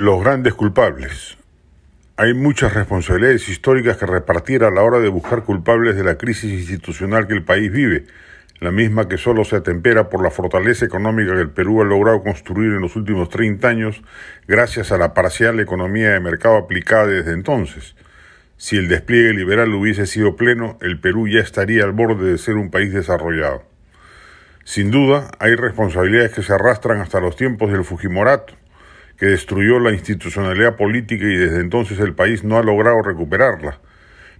Los grandes culpables. Hay muchas responsabilidades históricas que repartir a la hora de buscar culpables de la crisis institucional que el país vive, la misma que solo se atempera por la fortaleza económica que el Perú ha logrado construir en los últimos 30 años gracias a la parcial economía de mercado aplicada desde entonces. Si el despliegue liberal hubiese sido pleno, el Perú ya estaría al borde de ser un país desarrollado. Sin duda, hay responsabilidades que se arrastran hasta los tiempos del Fujimorato que destruyó la institucionalidad política y desde entonces el país no ha logrado recuperarla.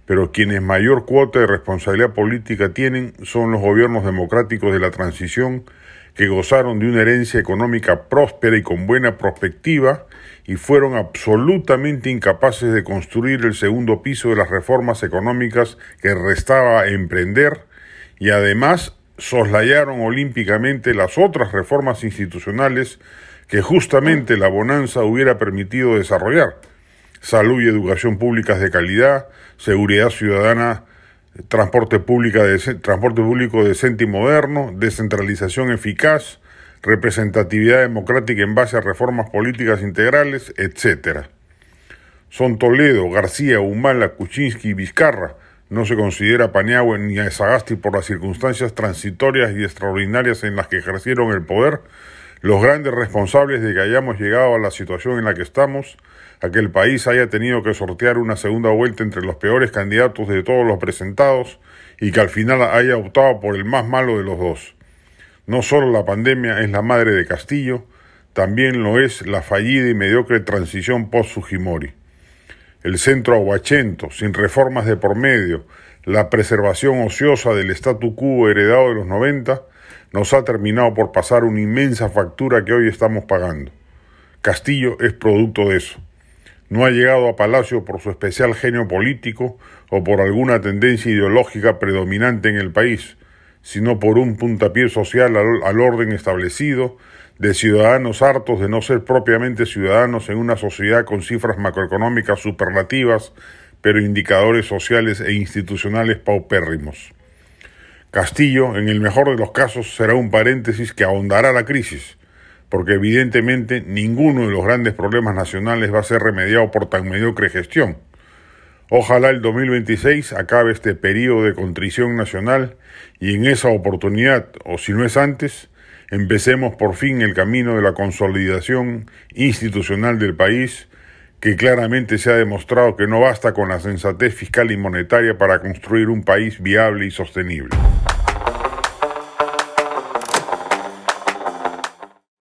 Pero quienes mayor cuota de responsabilidad política tienen son los gobiernos democráticos de la transición que gozaron de una herencia económica próspera y con buena perspectiva y fueron absolutamente incapaces de construir el segundo piso de las reformas económicas que restaba emprender y además soslayaron olímpicamente las otras reformas institucionales que justamente la bonanza hubiera permitido desarrollar. Salud y educación públicas de calidad, seguridad ciudadana, transporte, de, público decente y moderno, descentralización eficaz, representatividad democrática en base a reformas políticas integrales, etc. Son Toledo, García, Humala, Kuczynski y Vizcarra. No se considera Paniagua ni a Sagasti por las circunstancias transitorias y extraordinarias en las que ejercieron el poder, los grandes responsables de que hayamos llegado a la situación en la que estamos, a que el país haya tenido que sortear una segunda vuelta entre los peores candidatos de todos los presentados y que al final haya optado por el más malo de los dos. No solo la pandemia es la madre de Castillo, también lo es la fallida y mediocre transición post-Fujimori. El centro aguachento, sin reformas de por medio, la preservación ociosa del statu quo heredado de los 90, nos ha terminado por pasar una inmensa factura que hoy estamos pagando. Castillo es producto de eso. No ha llegado a Palacio por su especial genio político o por alguna tendencia ideológica predominante en el país, sino por un puntapié social al, al orden establecido de ciudadanos hartos de no ser propiamente ciudadanos en una sociedad con cifras macroeconómicas superlativas, pero indicadores sociales e institucionales paupérrimos. Castillo, en el mejor de los casos, será un paréntesis que ahondará la crisis, porque evidentemente ninguno de los grandes problemas nacionales va a ser remediado por tan mediocre gestión. Ojalá el 2026 acabe este periodo de contrición nacional y en esa oportunidad, o si no es antes, empecemos por fin el camino de la consolidación institucional del país, que claramente se ha demostrado que no basta con la sensatez fiscal y monetaria para construir un país viable y sostenible.